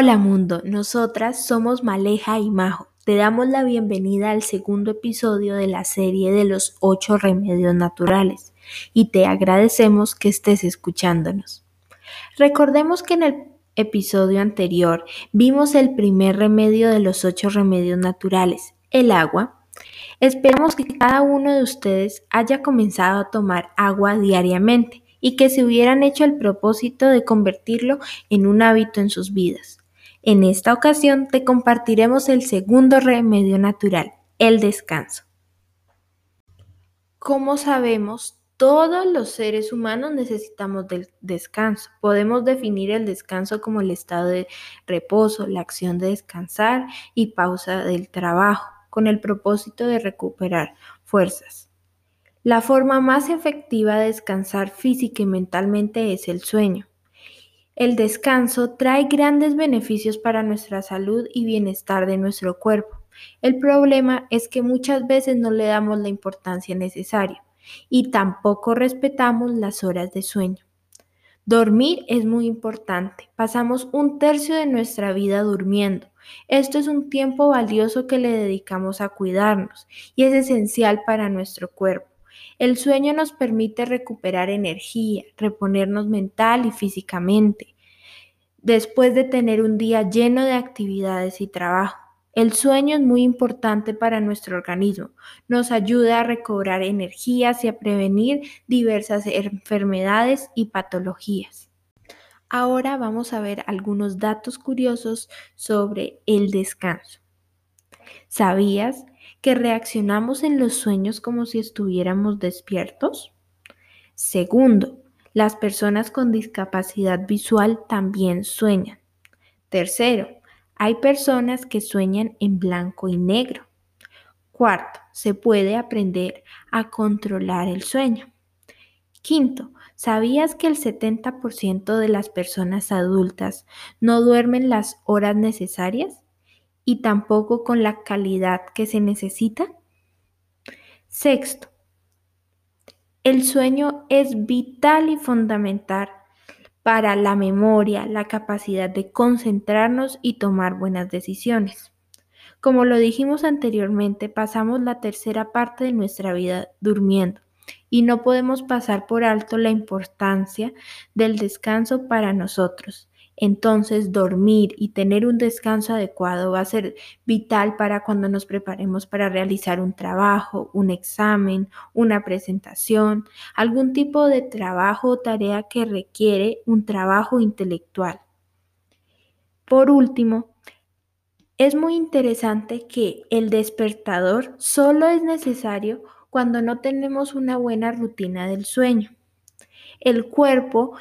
Hola mundo, nosotras somos Maleja y Majo. Te damos la bienvenida al segundo episodio de la serie de los ocho remedios naturales y te agradecemos que estés escuchándonos. Recordemos que en el episodio anterior vimos el primer remedio de los ocho remedios naturales, el agua. Esperamos que cada uno de ustedes haya comenzado a tomar agua diariamente y que se hubieran hecho el propósito de convertirlo en un hábito en sus vidas. En esta ocasión te compartiremos el segundo remedio natural, el descanso. Como sabemos, todos los seres humanos necesitamos del descanso. Podemos definir el descanso como el estado de reposo, la acción de descansar y pausa del trabajo, con el propósito de recuperar fuerzas. La forma más efectiva de descansar física y mentalmente es el sueño. El descanso trae grandes beneficios para nuestra salud y bienestar de nuestro cuerpo. El problema es que muchas veces no le damos la importancia necesaria y tampoco respetamos las horas de sueño. Dormir es muy importante. Pasamos un tercio de nuestra vida durmiendo. Esto es un tiempo valioso que le dedicamos a cuidarnos y es esencial para nuestro cuerpo. El sueño nos permite recuperar energía, reponernos mental y físicamente, después de tener un día lleno de actividades y trabajo. El sueño es muy importante para nuestro organismo. Nos ayuda a recobrar energías y a prevenir diversas enfermedades y patologías. Ahora vamos a ver algunos datos curiosos sobre el descanso. ¿Sabías que reaccionamos en los sueños como si estuviéramos despiertos? Segundo, las personas con discapacidad visual también sueñan. Tercero, hay personas que sueñan en blanco y negro. Cuarto, se puede aprender a controlar el sueño. Quinto, ¿sabías que el 70% de las personas adultas no duermen las horas necesarias? Y tampoco con la calidad que se necesita? Sexto, el sueño es vital y fundamental para la memoria, la capacidad de concentrarnos y tomar buenas decisiones. Como lo dijimos anteriormente, pasamos la tercera parte de nuestra vida durmiendo y no podemos pasar por alto la importancia del descanso para nosotros. Entonces, dormir y tener un descanso adecuado va a ser vital para cuando nos preparemos para realizar un trabajo, un examen, una presentación, algún tipo de trabajo o tarea que requiere un trabajo intelectual. Por último, es muy interesante que el despertador solo es necesario cuando no tenemos una buena rutina del sueño. El cuerpo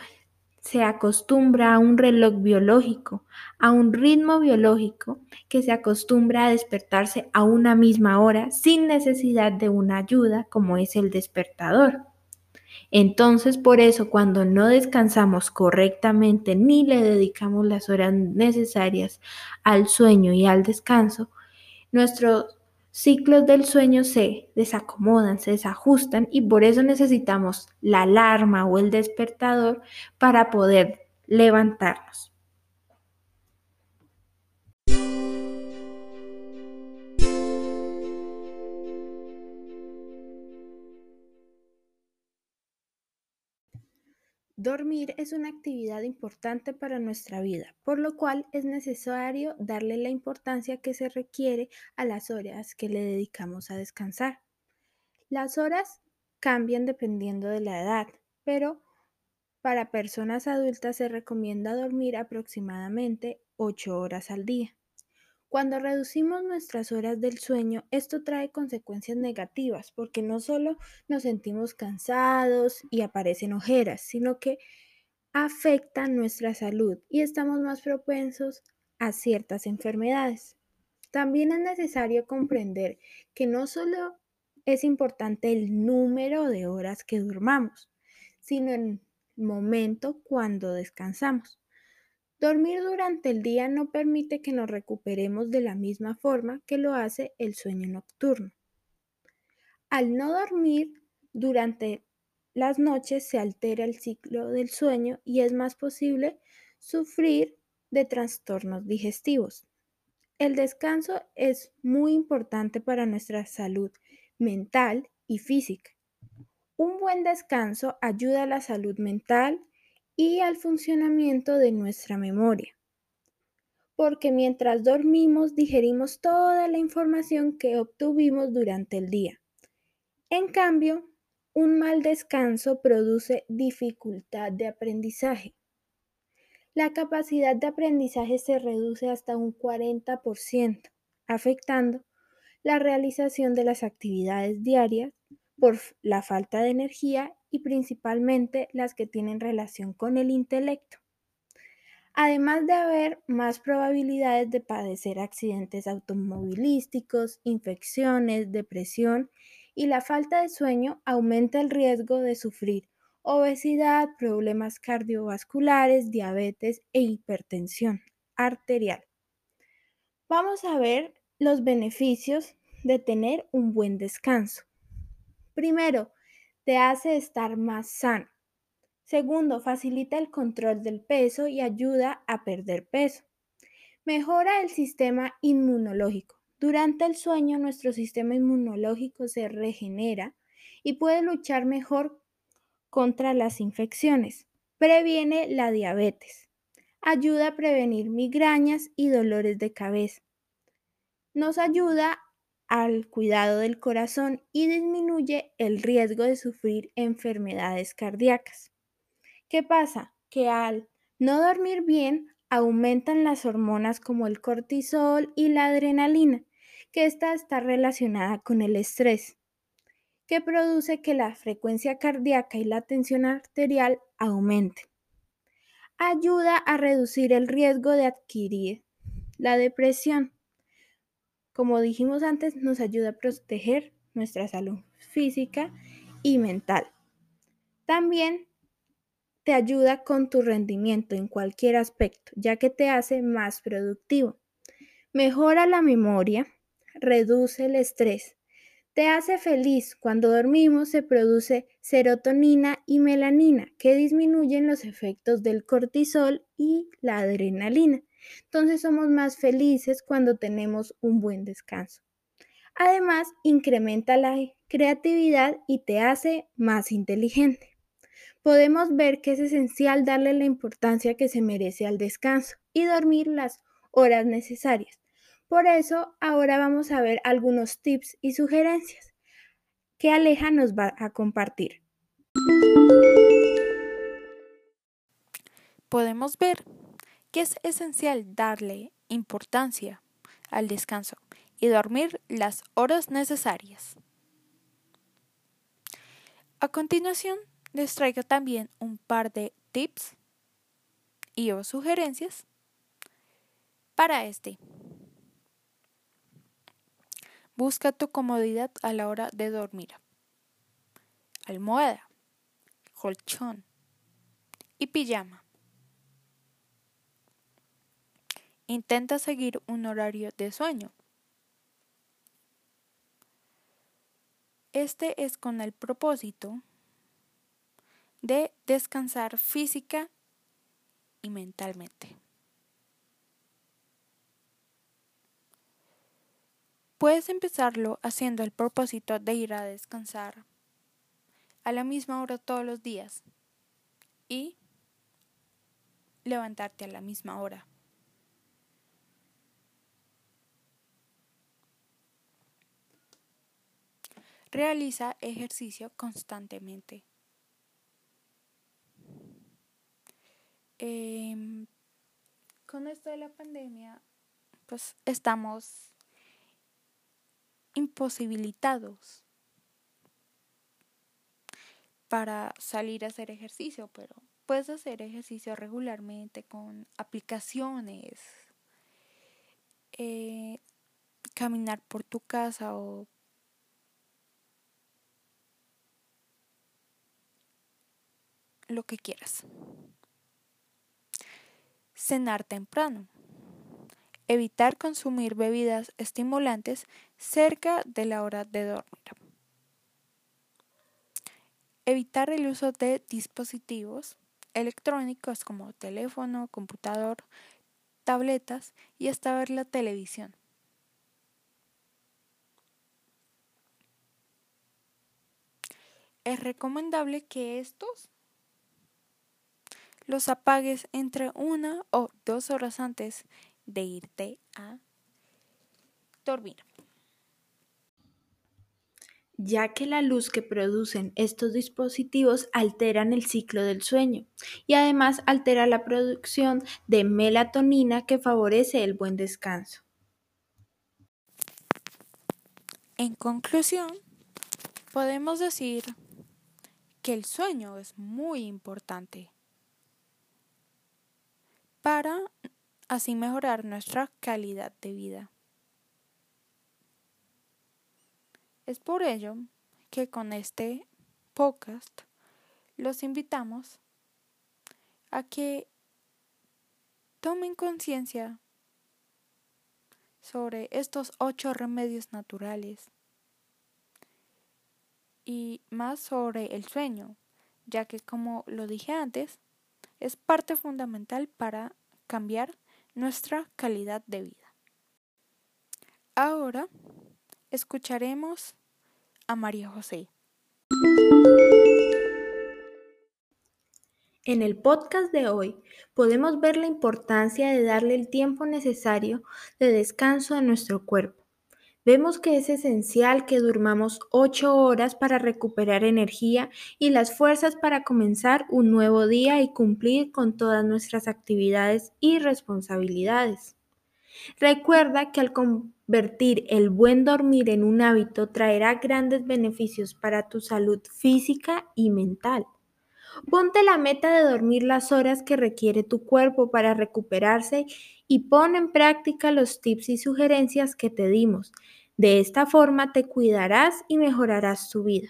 se acostumbra a un reloj biológico, a un ritmo biológico que se acostumbra a despertarse a una misma hora sin necesidad de una ayuda como es el despertador. Entonces, por eso, cuando no descansamos correctamente ni le dedicamos las horas necesarias al sueño y al descanso, nuestro ciclos del sueño se desacomodan, se desajustan y por eso necesitamos la alarma o el despertador para poder levantarnos. Dormir es una actividad importante para nuestra vida, por lo cual es necesario darle la importancia que se requiere a las horas que le dedicamos a descansar. Las horas cambian dependiendo de la edad, pero para personas adultas se recomienda dormir aproximadamente 8 horas al día. Cuando reducimos nuestras horas del sueño, esto trae consecuencias negativas porque no solo nos sentimos cansados y aparecen ojeras, sino que afecta nuestra salud y estamos más propensos a ciertas enfermedades. También es necesario comprender que no solo es importante el número de horas que durmamos, sino el momento cuando descansamos. Dormir durante el día no permite que nos recuperemos de la misma forma que lo hace el sueño nocturno. Al no dormir durante las noches se altera el ciclo del sueño y es más posible sufrir de trastornos digestivos. El descanso es muy importante para nuestra salud mental y física. Un buen descanso ayuda a la salud mental y al funcionamiento de nuestra memoria porque mientras dormimos digerimos toda la información que obtuvimos durante el día. En cambio, un mal descanso produce dificultad de aprendizaje. La capacidad de aprendizaje se reduce hasta un 40%, afectando la realización de las actividades diarias por la falta de energía y principalmente las que tienen relación con el intelecto además de haber más probabilidades de padecer accidentes automovilísticos, infecciones, depresión y la falta de sueño aumenta el riesgo de sufrir obesidad, problemas cardiovasculares, diabetes e hipertensión arterial. Vamos a ver los beneficios de tener un buen descanso. Primero, te hace estar más sano. Segundo, facilita el control del peso y ayuda a perder peso. Mejora el sistema inmunológico. Durante el sueño nuestro sistema inmunológico se regenera y puede luchar mejor contra las infecciones. Previene la diabetes. Ayuda a prevenir migrañas y dolores de cabeza. Nos ayuda al cuidado del corazón y disminuye el riesgo de sufrir enfermedades cardíacas. ¿Qué pasa? Que al no dormir bien aumentan las hormonas como el cortisol y la adrenalina, que esta está relacionada con el estrés, que produce que la frecuencia cardíaca y la tensión arterial aumenten. Ayuda a reducir el riesgo de adquirir la depresión. Como dijimos antes, nos ayuda a proteger nuestra salud física y mental. También te ayuda con tu rendimiento en cualquier aspecto, ya que te hace más productivo. Mejora la memoria, reduce el estrés, te hace feliz. Cuando dormimos se produce serotonina y melanina, que disminuyen los efectos del cortisol y la adrenalina. Entonces somos más felices cuando tenemos un buen descanso. Además, incrementa la creatividad y te hace más inteligente podemos ver que es esencial darle la importancia que se merece al descanso y dormir las horas necesarias. Por eso, ahora vamos a ver algunos tips y sugerencias que Aleja nos va a compartir. Podemos ver que es esencial darle importancia al descanso y dormir las horas necesarias. A continuación, les traigo también un par de tips y o sugerencias para este. Busca tu comodidad a la hora de dormir. Almohada, colchón y pijama. Intenta seguir un horario de sueño. Este es con el propósito de descansar física y mentalmente. Puedes empezarlo haciendo el propósito de ir a descansar a la misma hora todos los días y levantarte a la misma hora. Realiza ejercicio constantemente. Em, con esto de la pandemia, pues estamos imposibilitados para salir a hacer ejercicio, pero puedes hacer ejercicio regularmente con aplicaciones, eh, caminar por tu casa o lo que quieras. Cenar temprano. Evitar consumir bebidas estimulantes cerca de la hora de dormir. Evitar el uso de dispositivos electrónicos como teléfono, computador, tabletas y hasta ver la televisión. Es recomendable que estos los apagues entre una o dos horas antes de irte a dormir ya que la luz que producen estos dispositivos alteran el ciclo del sueño y además altera la producción de melatonina que favorece el buen descanso. En conclusión, podemos decir que el sueño es muy importante para así mejorar nuestra calidad de vida. Es por ello que con este podcast los invitamos a que tomen conciencia sobre estos ocho remedios naturales y más sobre el sueño, ya que como lo dije antes, es parte fundamental para cambiar nuestra calidad de vida. Ahora escucharemos a María José. En el podcast de hoy podemos ver la importancia de darle el tiempo necesario de descanso a nuestro cuerpo. Vemos que es esencial que durmamos 8 horas para recuperar energía y las fuerzas para comenzar un nuevo día y cumplir con todas nuestras actividades y responsabilidades. Recuerda que al convertir el buen dormir en un hábito traerá grandes beneficios para tu salud física y mental. Ponte la meta de dormir las horas que requiere tu cuerpo para recuperarse y pon en práctica los tips y sugerencias que te dimos. De esta forma te cuidarás y mejorarás tu vida.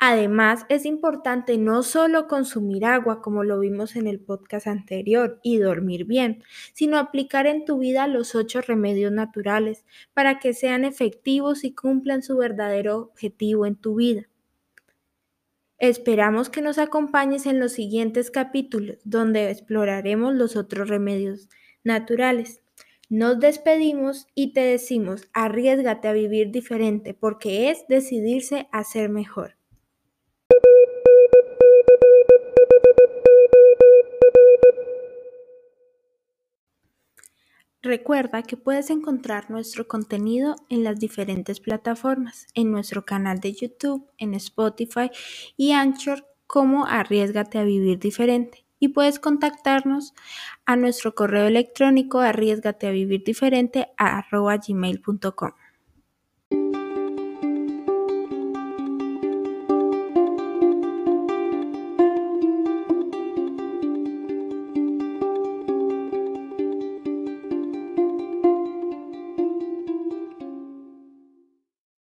Además, es importante no solo consumir agua, como lo vimos en el podcast anterior, y dormir bien, sino aplicar en tu vida los ocho remedios naturales para que sean efectivos y cumplan su verdadero objetivo en tu vida. Esperamos que nos acompañes en los siguientes capítulos, donde exploraremos los otros remedios naturales. Nos despedimos y te decimos, arriesgate a vivir diferente, porque es decidirse a ser mejor. Recuerda que puedes encontrar nuestro contenido en las diferentes plataformas, en nuestro canal de YouTube, en Spotify y Anchor como Arriesgate a Vivir Diferente. Y puedes contactarnos a nuestro correo electrónico arriesgateavivirdiferente.com.